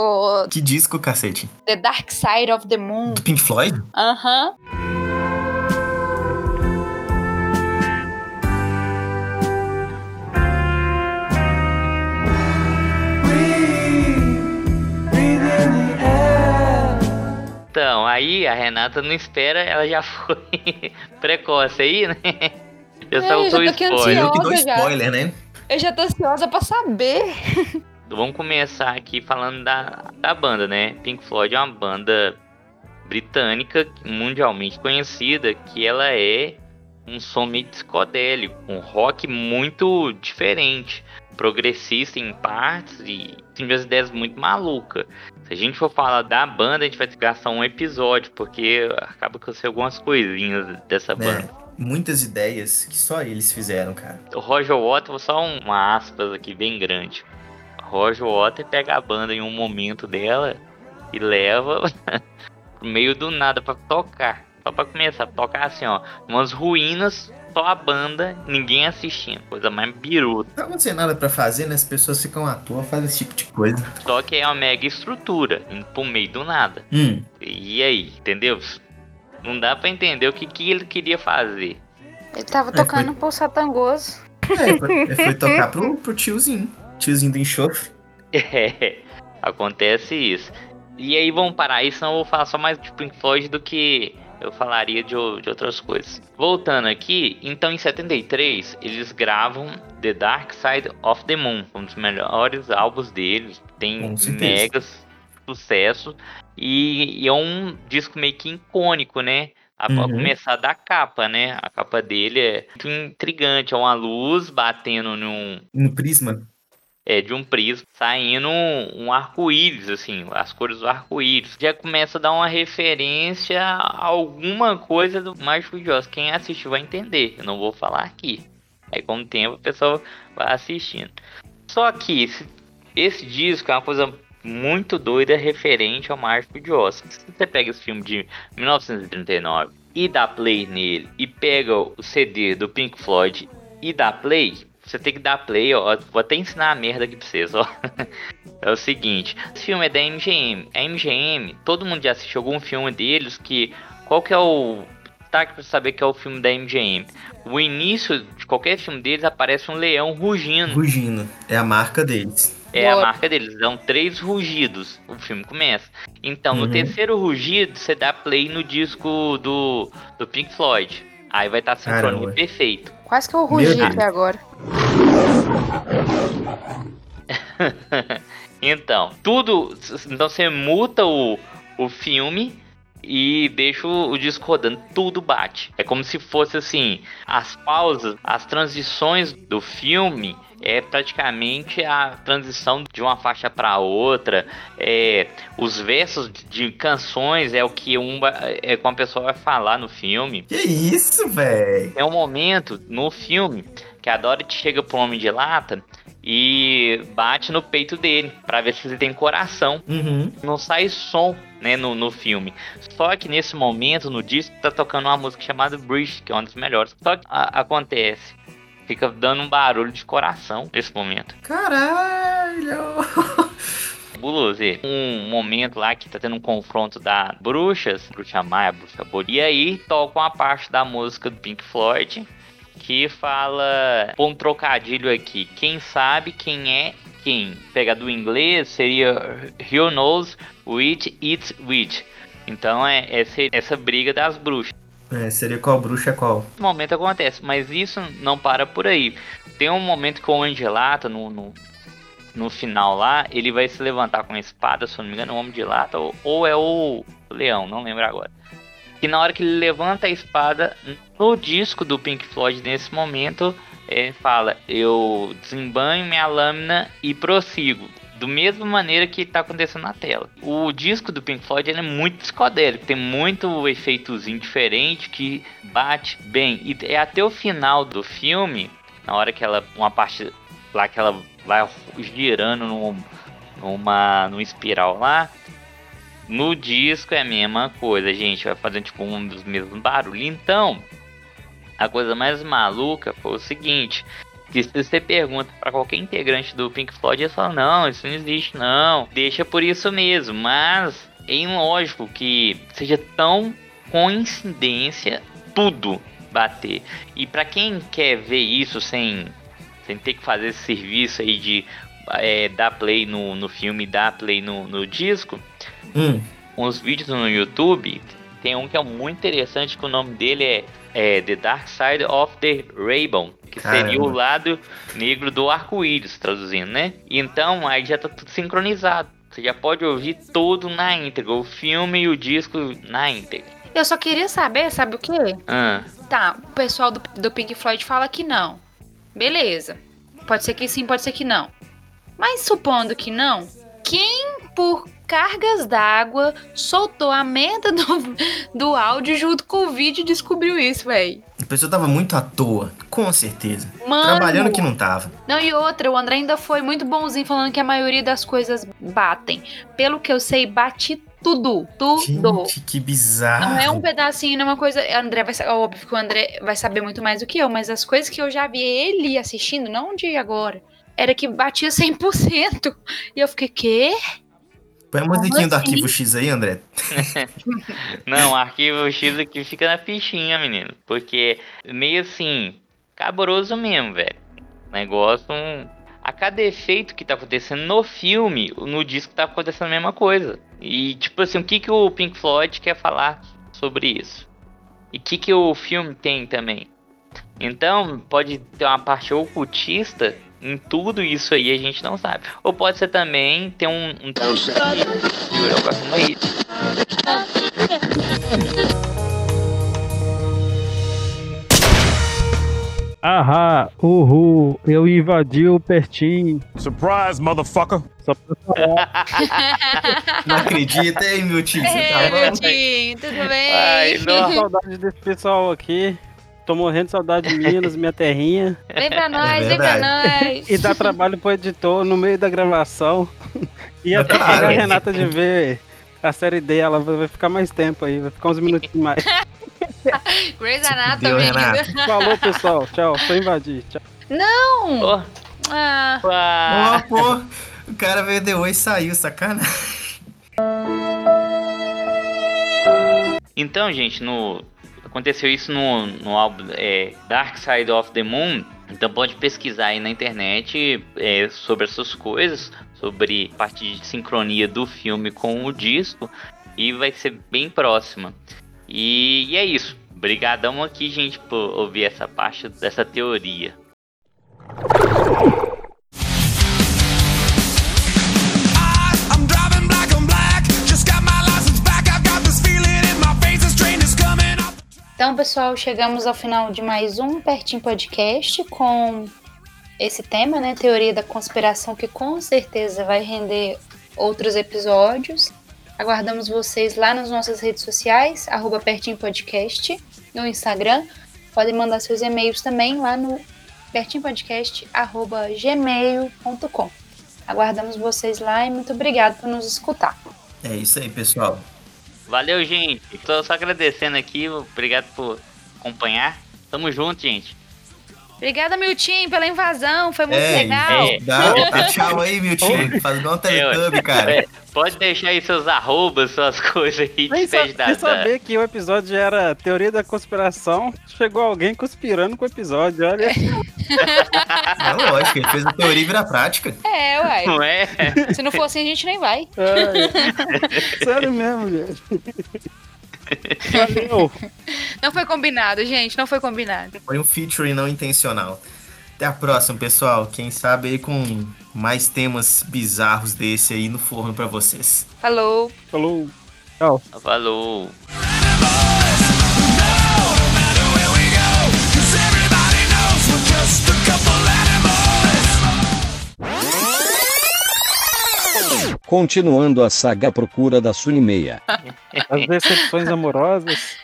Que disco, cacete? The Dark Side of the Moon. Do Pink Floyd? Aham. Aí a Renata não espera, ela já <laughs> foi precoce aí, né? Já É, soltou já tô aqui spoiler. ansiosa. Que deu já. spoiler, né? Eu já tô ansiosa pra saber. Vamos começar aqui falando da, da banda, né? Pink Floyd é uma banda britânica mundialmente conhecida que ela é um som meio psicodélico, um rock muito diferente, progressista em partes e tem umas ideias muito malucas. Se a gente for falar da banda, a gente vai gastar um episódio, porque acaba que eu sei algumas coisinhas dessa banda. É, muitas ideias que só eles fizeram, cara. O Roger Waters, vou só um- uma aspas aqui bem grande. Roger Water pega a banda em um momento dela e leva <laughs> pro meio do nada pra tocar. Só pra começar, tocar assim, ó, umas ruínas, só a banda, ninguém assistindo. Coisa mais biruta. Não tem nada pra fazer, né? As pessoas ficam à toa, fazem esse tipo de coisa. Só que é uma mega estrutura, indo pro meio do nada. Hum. E aí, entendeu? Não dá pra entender o que, que ele queria fazer. Ele tava É, tocando pro Satangoso. É, foi, foi tocar pro, pro tiozinho. Tiozinho do enxofre. <laughs> É, acontece isso. E aí vamos parar aí, senão eu vou falar só mais de Pink Floyd do que eu falaria de, de outras coisas. Voltando aqui, então em 73 eles gravam The Dark Side of the Moon, um dos melhores álbuns deles, tem megas sucesso e, e é um disco meio que icônico, né? A a Uhum. começar da capa, né? A capa dele é muito intrigante, é uma luz batendo num, No Prisma. É, de um prisma, saindo um, um arco-íris, assim, as cores do arco-íris. Já começa a dar uma referência a alguma coisa do Mágico de Oz. Quem assistiu vai entender, eu não vou falar aqui. Aí com o tempo a pessoa vai assistindo. Só que esse, esse disco é uma coisa muito doida referente ao Mágico de Oz. Se você pega esse filme de 1939 e dá play nele, e pega o CD do Pink Floyd e dá play, você tem que dar play, ó. Vou até ensinar a merda aqui pra vocês, ó. <laughs> É o seguinte, esse filme é da MGM. A MGM, todo mundo já assistiu algum filme deles que. Qual que é o. Tá pra saber que é o filme da MGM. O início de qualquer filme deles aparece um leão rugindo. Rugindo. É a marca deles. É a Boa. marca deles, dão três rugidos. O filme começa. Então, no Uhum. terceiro rugido, você dá play no disco do, do Pink Floyd. Aí vai estar sincronia Caramba. perfeito. Quase que eu rugi Deus. aqui agora. <laughs> então, tudo. Então você muta o, o filme e deixa o, disco rodando, tudo bate. É como se fosse assim: as pausas, as transições do filme. É praticamente a transição de uma faixa para outra. É, os versos de canções é o que um, é como a pessoa vai falar no filme. Que isso, velho? Tem um momento no filme que a Dorothy chega pro Homem de Lata e bate no peito dele pra ver se ele tem coração. Uhum. Não sai som, né, no, no filme. Só que nesse momento, no disco, tá tocando uma música chamada Bridge, que é uma das melhores. Só que a- acontece, fica dando um barulho de coração nesse momento. Caralho! <laughs> Fabuloso. e Um momento lá que tá tendo um confronto da bruxas, bruxa Maia, bruxa Bori. E aí tocam a parte da música do Pink Floyd que fala um trocadilho aqui. Quem sabe quem é quem? Pegar do inglês seria Who knows which it's which. Então é essa, essa briga das bruxas. É, seria qual bruxa é qual? Esse momento acontece, mas isso não para por aí. Tem um momento que o Homem de Lata, no, no, no final lá, ele vai se levantar com a espada, se eu não me engano, o Homem de Lata, ou, ou é o Leão, não lembro agora. Que na hora que ele levanta a espada, no disco do Pink Floyd, nesse momento, é, fala: Eu desembanho minha lâmina e prossigo. Do mesma maneira que tá acontecendo na tela. O disco do Pink Floyd é muito psicodélico, tem muito efeitozinho diferente que bate bem. E é até o final do filme, na hora que ela. Uma parte lá que ela vai girando num, numa, numa espiral lá. No disco é a mesma coisa, gente. Vai fazendo tipo um dos mesmos barulhos. Então, a coisa mais maluca foi o seguinte: que se você pergunta para qualquer integrante do Pink Floyd, eles falam: não, isso não existe, não. Deixa por isso mesmo. Mas é ilógico que seja tão coincidência tudo bater. E para quem quer ver isso sem, sem ter que fazer esse serviço aí de é, dar play no, no filme, dar play no, no disco, Hum. uns vídeos no YouTube. Tem um que é muito interessante, que o nome dele é, é The Dark Side of the Rainbow, que seria o Caramba. lado negro do arco-íris, traduzindo, né? Então aí já tá tudo sincronizado. Você já pode ouvir tudo na íntegra, o filme e o disco na íntegra. Eu só queria saber, sabe o quê? Ah, Tá, o pessoal do, do Pink Floyd fala que não. Beleza. Pode ser que sim, pode ser que não. Mas supondo que não, quem por cargas d'água, soltou a merda do, do áudio junto com o vídeo e descobriu isso, véi. A pessoa tava muito à toa, com certeza. Mano. Trabalhando que não tava. Não, e outra, o André ainda foi muito bonzinho falando que a maioria das coisas batem. Pelo que eu sei, bate tudo. Tudo. Gente, que bizarro. Não é um pedacinho, não é uma coisa. André vai óbvio que o André vai saber muito mais do que eu, mas as coisas que eu já vi ele assistindo, não de agora, era que batia 100%. E eu fiquei, quê? Põe a musiquinha do assim? arquivo X aí, André. <laughs> Não, arquivo X aqui fica na fichinha, menino. Porque meio assim, caboroso mesmo, velho. Negócio. Um... A cada efeito que tá acontecendo no filme, no disco tá acontecendo a mesma coisa. E tipo assim, o que, que o Pink Floyd quer falar sobre isso? E o que, que o filme tem também? Então, pode ter uma parte ocultista em tudo isso aí, a gente não sabe. Ou pode ser também ter um. um... Juro, eu gosto muito. Ahá, uhul, eu invadi o pertinho. Surprise, motherfucker! Só pra falar. <laughs> Não acredita, hein, meu tio? Você tá Ei, bom? meu tio, tudo bem? Ai, Tô saudade desse pessoal aqui. Tô morrendo de saudade de Minas, minha terrinha. <laughs> Vem pra nós, vem pra nós. E dá trabalho pro editor no meio da gravação. <laughs> E até Claro. pegar a Renata de ver a série dela, vai ficar mais tempo aí, vai ficar uns minutinhos <laughs> mais. Grey's Anatomy. Falou, pessoal. Tchau, só invadir. Tchau. Não! Ó, Ah, Ó, pô, o cara veio de e saiu, sacanagem. Então, gente, no aconteceu isso no, no álbum é, Dark Side of the Moon. Então pode pesquisar aí na internet é, sobre essas coisas, sobre parte de sincronia do filme com o disco e vai ser bem próxima. E, e é isso. Obrigadão aqui, gente, por ouvir essa parte dessa teoria. Então, pessoal, chegamos ao final de mais um Pertinho Podcast com esse tema, né? Teoria da conspiração, que com certeza vai render outros episódios. Aguardamos vocês lá nas nossas redes sociais, arroba Pertinho Podcast, no Instagram. Podem mandar seus e-mails também lá no pertinhopodcast.gmail.com. Aguardamos vocês lá e muito obrigado por nos escutar. É isso aí, pessoal. Valeu, gente. Tô só agradecendo aqui. Obrigado por acompanhar. Tamo junto, gente. Obrigada, Milton, pela invasão. Foi muito É, legal. é. Dá, dá tchau aí, meu tio. Faz igual um Teletubby, cara. É, pode deixar aí seus arrobas, suas <laughs> coisas aí. Nem, sa despede nem da- saber que o episódio era teoria da conspiração. Chegou alguém conspirando com o episódio, olha. <laughs> É lógico, ele fez a teoria virar prática. É, uai. Não é? Se não for assim, a gente nem vai. É, sério mesmo, gente. Valeu. <laughs> Não foi combinado, gente. Não foi combinado. Foi um featuring não intencional. Até a próxima, pessoal. Quem sabe aí com mais temas bizarros desse aí no forno pra vocês. Falou. Falou. Tchau. Falou. Cause Continuando a saga à procura da Sunimeia. <laughs> As decepções amorosas.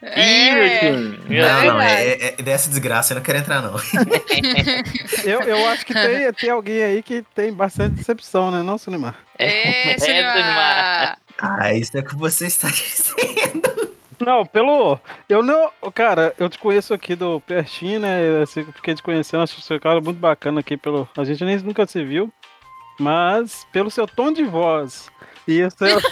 É. Não, não, é, é- é dessa desgraça eu não quero entrar, não. <laughs> Eu, eu acho que tem, tem alguém aí que tem bastante decepção, né? Não, Sulimar? É, <laughs> Sulimar. Ah, isso é o que você está dizendo. Não, pelo. Eu não. Cara, eu te conheço aqui do pertinho, né? Eu fiquei te conhecendo, acho que você é um cara muito bacana aqui pelo. A gente nem nunca se viu. Mas pelo seu tom de voz. E o seu. <laughs>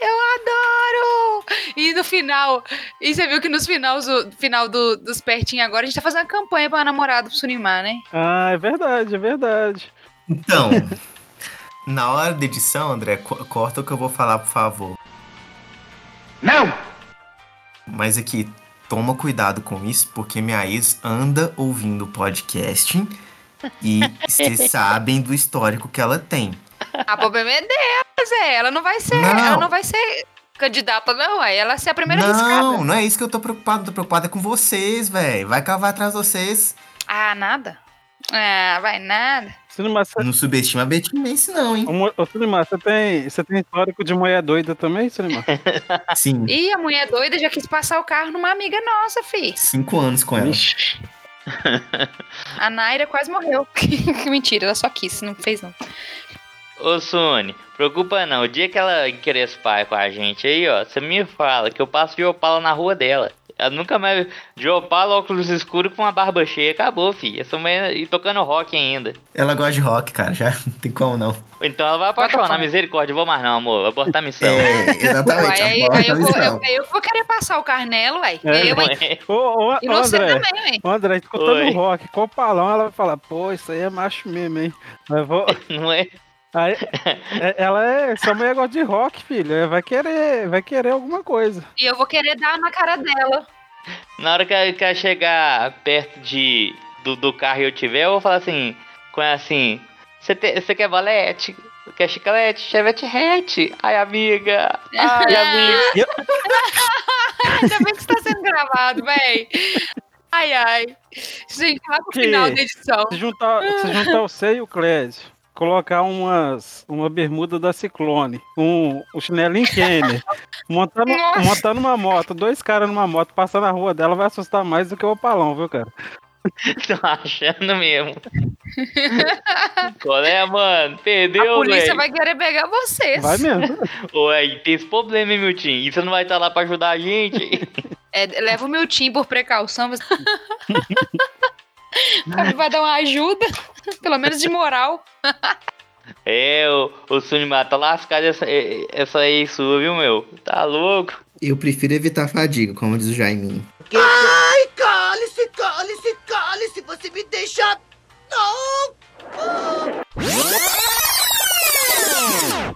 Eu adoro! E no final, e você viu que nos finais, do final do, dos pertinhos agora, a gente tá fazendo uma campanha pra namorado pro Sunimar, né? Ah, é verdade, é verdade. Então, <laughs> na hora da edição, André, co- corta o que eu vou falar, por favor. Não! Mas aqui, toma cuidado com isso, porque minha ex anda ouvindo o podcast e vocês sabem do histórico que ela tem. A problema é dela, Zé. Ela não vai ser. Não. Ela não vai ser candidata, não. Aí ela vai ser a primeira não, arriscada. não é isso que eu tô preocupado. Tô preocupado é com vocês, velho. Vai cavar atrás de vocês. Ah, nada. Ah, vai nada. Cinema, você... Não subestima a Betmanense, não, hein? Ô, Cinema, você tem, você tem histórico de mulher doida também, Cinema? Sim. Ih, a mulher doida já quis passar o carro numa amiga nossa, fi. Cinco anos com ela. A Naira quase morreu. <laughs> Mentira, ela só quis, não fez não. Ô, Sony, preocupa não. O dia que ela encrespar com a gente aí, ó, você me fala que eu passo de Opala na rua dela. Ela nunca mais. De Opala, óculos escuros com uma barba cheia. Acabou, fi. Essa mulher. E tocando rock ainda. Ela gosta de rock, cara. Já <laughs> não tem como não. Então ela vai apaixonar. Misericórdia, vou mais não, amor. Vou abortar a missão. É, exatamente. Aí, aí eu, vou, missão. eu, eu vou querer passar o carnelo, uai. É. Eu, hein? Ô, ô, ô, E você André, também, ué. ô, André, escutando Oi. rock, com o palão, ela vai falar, pô, isso aí é macho mesmo, hein? Mas vou... <laughs> Não é? Aí, <laughs> é- ela é. Essa mulher gosta de rock, filho. Vai querer, vai querer alguma coisa. E eu vou querer dar na cara dela. Na hora que ela, que ela chegar perto de, do, do carro e eu tiver, eu vou falar assim, com assim, você quer valete? Quer chiclete? Chevette hatch. Ai, amiga. Ai, amiga. <laughs> Ainda bem que está sendo gravado, véi. Ai, ai. Gente, lá pro Que- final da edição. Se juntar, se juntar você e o Clésio, colocar umas, uma bermuda da Ciclone, um, um chinelinho Kenner, montando, Nossa. montando uma moto, dois caras numa moto, passando na rua dela, vai assustar mais do que o opalão, viu, cara? <laughs> Tô achando mesmo. <laughs> Qual é, mano? A Perdeu, polícia velho. vai querer pegar vocês. Vai mesmo. <laughs> Ué, tem esse problema, hein, meu time? E você não vai estar lá pra ajudar a gente? É, leva o meu time por precaução. Mas... <laughs> Vai dar uma ajuda, <laughs> pelo menos de moral. <laughs> É, o, o Sunimar tá lascado essa, essa aí sua, viu, meu? Tá louco? Eu prefiro evitar fadiga, como diz o Jaiminho. Ai, cale-se, cale-se, cale-se, você me deixa... Não! Oh. Ah!